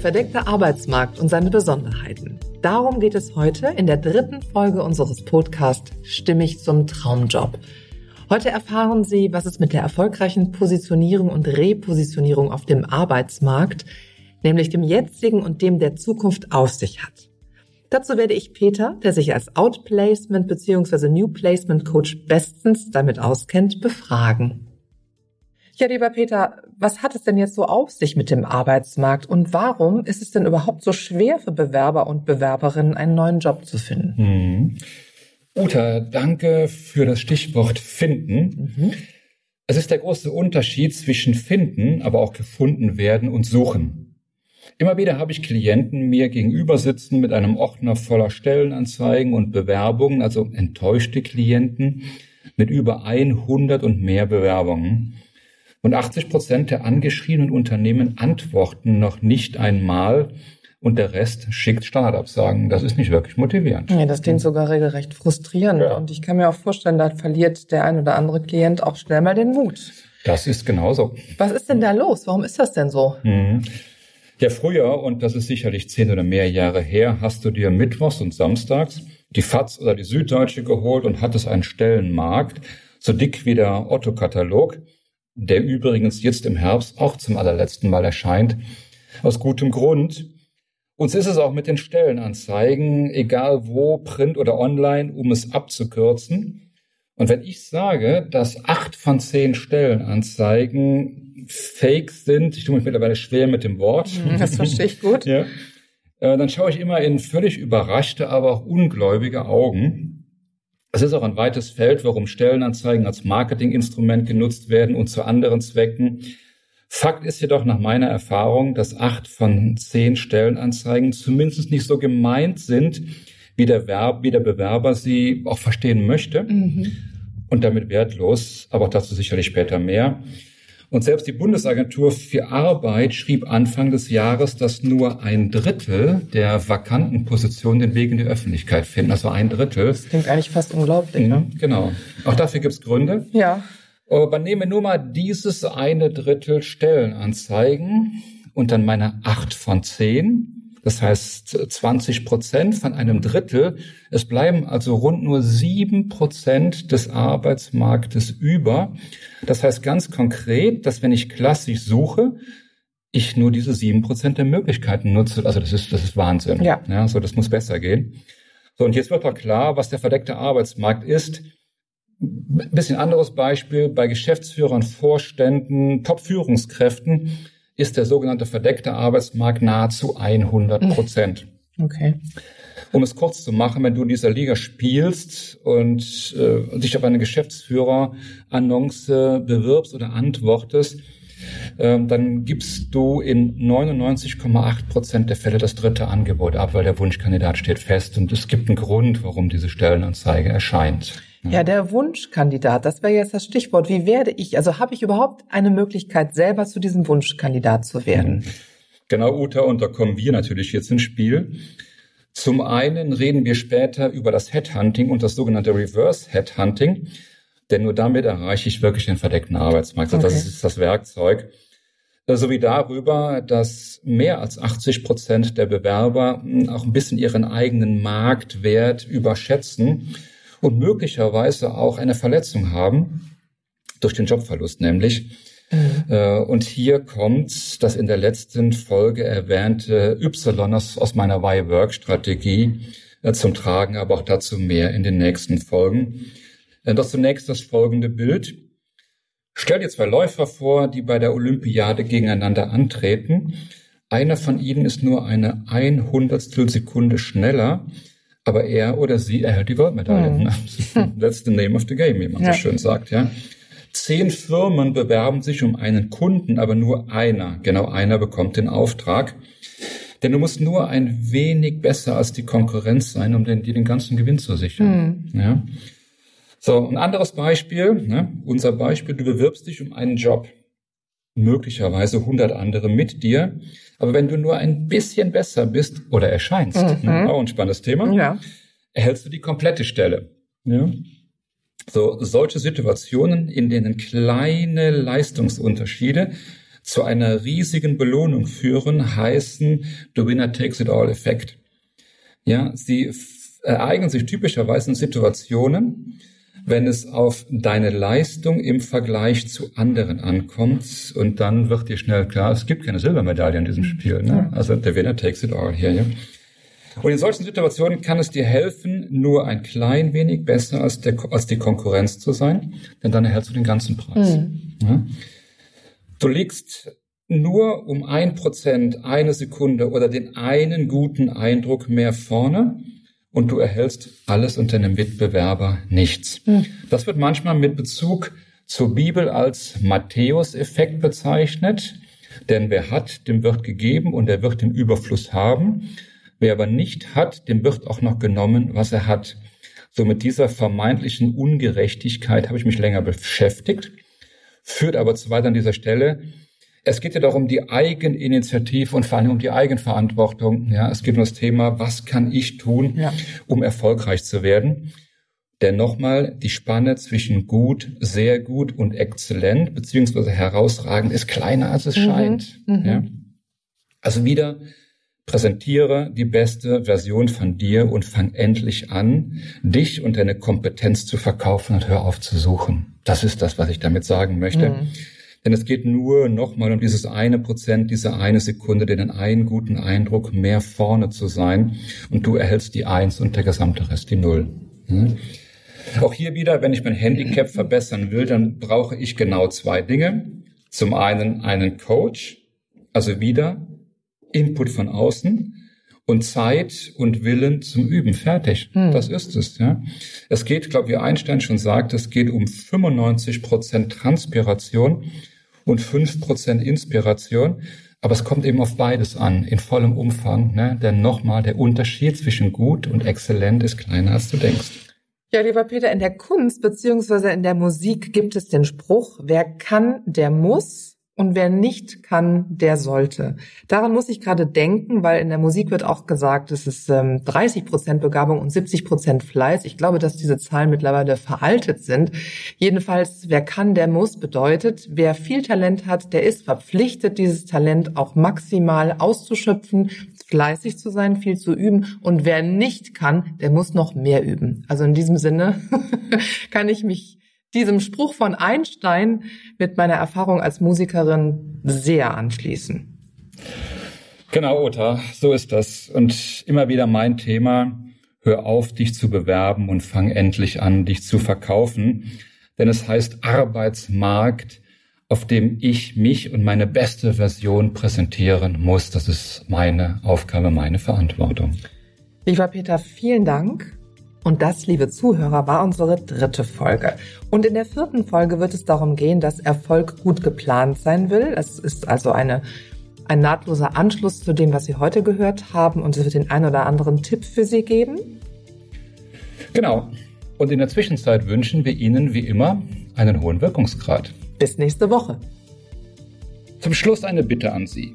verdeckte Arbeitsmarkt und seine Besonderheiten. Darum geht es heute in der dritten Folge unseres Podcasts Stimmig zum Traumjob. Heute erfahren Sie, was es mit der erfolgreichen Positionierung und Repositionierung auf dem Arbeitsmarkt, nämlich dem jetzigen und dem der Zukunft auf sich hat. Dazu werde ich Peter, der sich als Outplacement bzw. New Placement Coach bestens damit auskennt, befragen. Ja, lieber Peter, was hat es denn jetzt so auf sich mit dem Arbeitsmarkt und warum ist es denn überhaupt so schwer für Bewerber und Bewerberinnen, einen neuen Job zu finden? Mhm. Uta, danke für das Stichwort finden. Mhm. Es ist der große Unterschied zwischen finden, aber auch gefunden werden und suchen. Immer wieder habe ich Klienten mir gegenüber sitzen mit einem Ordner voller Stellenanzeigen und Bewerbungen, also enttäuschte Klienten mit über 100 und mehr Bewerbungen. Und 80 Prozent der angeschriebenen Unternehmen antworten noch nicht einmal und der Rest schickt Standardabsagen. Das ist nicht wirklich motivierend. Ja, das klingt sogar regelrecht frustrierend. Ja. Und ich kann mir auch vorstellen, da verliert der ein oder andere Klient auch schnell mal den Mut. Das ist genauso. Was ist denn da los? Warum ist das denn so? Mhm. Ja, früher, und das ist sicherlich zehn oder mehr Jahre her, hast du dir mittwochs und samstags die FAZ oder die Süddeutsche geholt und hattest einen Stellenmarkt, so dick wie der Otto-Katalog der übrigens jetzt im Herbst auch zum allerletzten Mal erscheint, aus gutem Grund. Uns ist es auch mit den Stellenanzeigen, egal wo, print oder online, um es abzukürzen. Und wenn ich sage, dass acht von zehn Stellenanzeigen fake sind, ich tue mich mittlerweile schwer mit dem Wort. Das verstehe ich gut. ja, äh, dann schaue ich immer in völlig überraschte, aber auch ungläubige Augen. Es ist auch ein weites Feld, warum Stellenanzeigen als Marketinginstrument genutzt werden und zu anderen Zwecken. Fakt ist jedoch nach meiner Erfahrung, dass acht von zehn Stellenanzeigen zumindest nicht so gemeint sind, wie der, Verb, wie der Bewerber sie auch verstehen möchte mhm. und damit wertlos, aber dazu sicherlich später mehr. Und selbst die Bundesagentur für Arbeit schrieb Anfang des Jahres, dass nur ein Drittel der vakanten Positionen den Weg in die Öffentlichkeit finden. Also ein Drittel. Das klingt eigentlich fast unglaublich. Ne? Mhm, genau. Auch dafür gibt es Gründe. Ja. Aber nehme nur mal dieses eine Drittel Stellenanzeigen und dann meine acht von zehn das heißt 20 Prozent von einem Drittel. Es bleiben also rund nur sieben Prozent des Arbeitsmarktes über. Das heißt ganz konkret, dass wenn ich klassisch suche, ich nur diese sieben Prozent der Möglichkeiten nutze. Also das ist, das ist Wahnsinn. Ja. ja. So, das muss besser gehen. So, und jetzt wird doch klar, was der verdeckte Arbeitsmarkt ist. Ein bisschen anderes Beispiel bei Geschäftsführern, Vorständen, Top-Führungskräften ist der sogenannte verdeckte Arbeitsmarkt nahezu 100 Prozent. Okay. Um es kurz zu machen, wenn du in dieser Liga spielst und äh, dich auf eine Geschäftsführer-Annonce bewirbst oder antwortest, äh, dann gibst du in 99,8 Prozent der Fälle das dritte Angebot ab, weil der Wunschkandidat steht fest und es gibt einen Grund, warum diese Stellenanzeige erscheint. Ja, der Wunschkandidat, das wäre jetzt das Stichwort. Wie werde ich, also habe ich überhaupt eine Möglichkeit, selber zu diesem Wunschkandidat zu werden? Genau, Uta, und da kommen wir natürlich jetzt ins Spiel. Zum einen reden wir später über das Headhunting und das sogenannte Reverse Headhunting, denn nur damit erreiche ich wirklich den verdeckten Arbeitsmarkt. Okay. Das ist das Werkzeug. Sowie darüber, dass mehr als 80 Prozent der Bewerber auch ein bisschen ihren eigenen Marktwert überschätzen und möglicherweise auch eine Verletzung haben durch den Jobverlust nämlich. Mhm. Äh, und hier kommt das in der letzten Folge erwähnte Y aus, meiner Y-Work-Strategie äh, zum Tragen, aber auch dazu mehr in den nächsten Folgen. Äh, doch zunächst das folgende Bild. Stell dir zwei Läufer vor, die bei der Olympiade gegeneinander antreten. Einer von ihnen ist nur eine Einhundertstel Sekunde schneller aber er oder sie erhält die Goldmedaille. Mhm. That's the name of the game, wie man ja. so schön sagt, ja. Zehn Firmen bewerben sich um einen Kunden, aber nur einer, genau einer bekommt den Auftrag. Denn du musst nur ein wenig besser als die Konkurrenz sein, um den, dir den ganzen Gewinn zu sichern. Mhm. Ja. So, ein anderes Beispiel, ne? unser Beispiel, du bewirbst dich um einen Job. Möglicherweise 100 andere mit dir. Aber wenn du nur ein bisschen besser bist oder erscheinst, mhm. ne, auch ein spannendes Thema, ja. erhältst du die komplette Stelle. Ja? So, solche Situationen, in denen kleine Leistungsunterschiede zu einer riesigen Belohnung führen, heißen The Winner Takes It All Effekt. Ja, sie ereignen sich typischerweise in Situationen, wenn es auf deine Leistung im Vergleich zu anderen ankommt und dann wird dir schnell klar, es gibt keine Silbermedaille in diesem Spiel. Ne? Also der Winner takes it all hier. Ja? Und in solchen Situationen kann es dir helfen, nur ein klein wenig besser als, der, als die Konkurrenz zu sein, denn dann erhältst du den ganzen Preis. Mhm. Ja? Du liegst nur um ein Prozent, eine Sekunde oder den einen guten Eindruck mehr vorne und du erhältst alles unter einem Mitbewerber nichts. Mhm. Das wird manchmal mit Bezug zur Bibel als Matthäus-Effekt bezeichnet, denn wer hat, dem wird gegeben und er wird den Überfluss haben. Wer aber nicht hat, dem wird auch noch genommen, was er hat. So mit dieser vermeintlichen Ungerechtigkeit habe ich mich länger beschäftigt, führt aber zu weit an dieser Stelle. Es geht ja darum, die Eigeninitiative und vor allem um die Eigenverantwortung. Ja, es geht um das Thema, was kann ich tun, ja. um erfolgreich zu werden? Denn nochmal, die Spanne zwischen gut, sehr gut und exzellent beziehungsweise herausragend ist kleiner, als es mhm. scheint. Mhm. Ja? Also wieder präsentiere die beste Version von dir und fang endlich an, dich und deine Kompetenz zu verkaufen und hör auf zu suchen. Das ist das, was ich damit sagen möchte. Mhm. Denn es geht nur nochmal um dieses eine Prozent, diese eine Sekunde, den einen guten Eindruck, mehr vorne zu sein. Und du erhältst die Eins und der gesamte Rest die Null. Hm? Auch hier wieder, wenn ich mein Handicap verbessern will, dann brauche ich genau zwei Dinge. Zum einen einen Coach, also wieder Input von außen und Zeit und Willen zum Üben. Fertig. Hm. Das ist es. Ja. Es geht, glaube wie Einstein schon sagt, es geht um 95 Prozent Transpiration und 5 Prozent Inspiration. Aber es kommt eben auf beides an, in vollem Umfang. Ne? Denn nochmal, der Unterschied zwischen gut und exzellent ist kleiner, als du denkst. Ja, lieber Peter, in der Kunst beziehungsweise in der Musik gibt es den Spruch, wer kann, der muss. Und wer nicht kann, der sollte. Daran muss ich gerade denken, weil in der Musik wird auch gesagt, es ist ähm, 30 Prozent Begabung und 70 Prozent Fleiß. Ich glaube, dass diese Zahlen mittlerweile veraltet sind. Jedenfalls, wer kann, der muss bedeutet, wer viel Talent hat, der ist verpflichtet, dieses Talent auch maximal auszuschöpfen, fleißig zu sein, viel zu üben. Und wer nicht kann, der muss noch mehr üben. Also in diesem Sinne kann ich mich diesem Spruch von Einstein mit meiner Erfahrung als Musikerin sehr anschließen. Genau, Ota, so ist das. Und immer wieder mein Thema, hör auf, dich zu bewerben und fang endlich an, dich zu verkaufen. Denn es heißt Arbeitsmarkt, auf dem ich mich und meine beste Version präsentieren muss. Das ist meine Aufgabe, meine Verantwortung. Lieber Peter, vielen Dank und das, liebe Zuhörer, war unsere dritte Folge. Und in der vierten Folge wird es darum gehen, dass Erfolg gut geplant sein will. Es ist also eine, ein nahtloser Anschluss zu dem, was Sie heute gehört haben. Und es wird den ein oder anderen Tipp für Sie geben. Genau. Und in der Zwischenzeit wünschen wir Ihnen wie immer einen hohen Wirkungsgrad. Bis nächste Woche. Zum Schluss eine Bitte an Sie.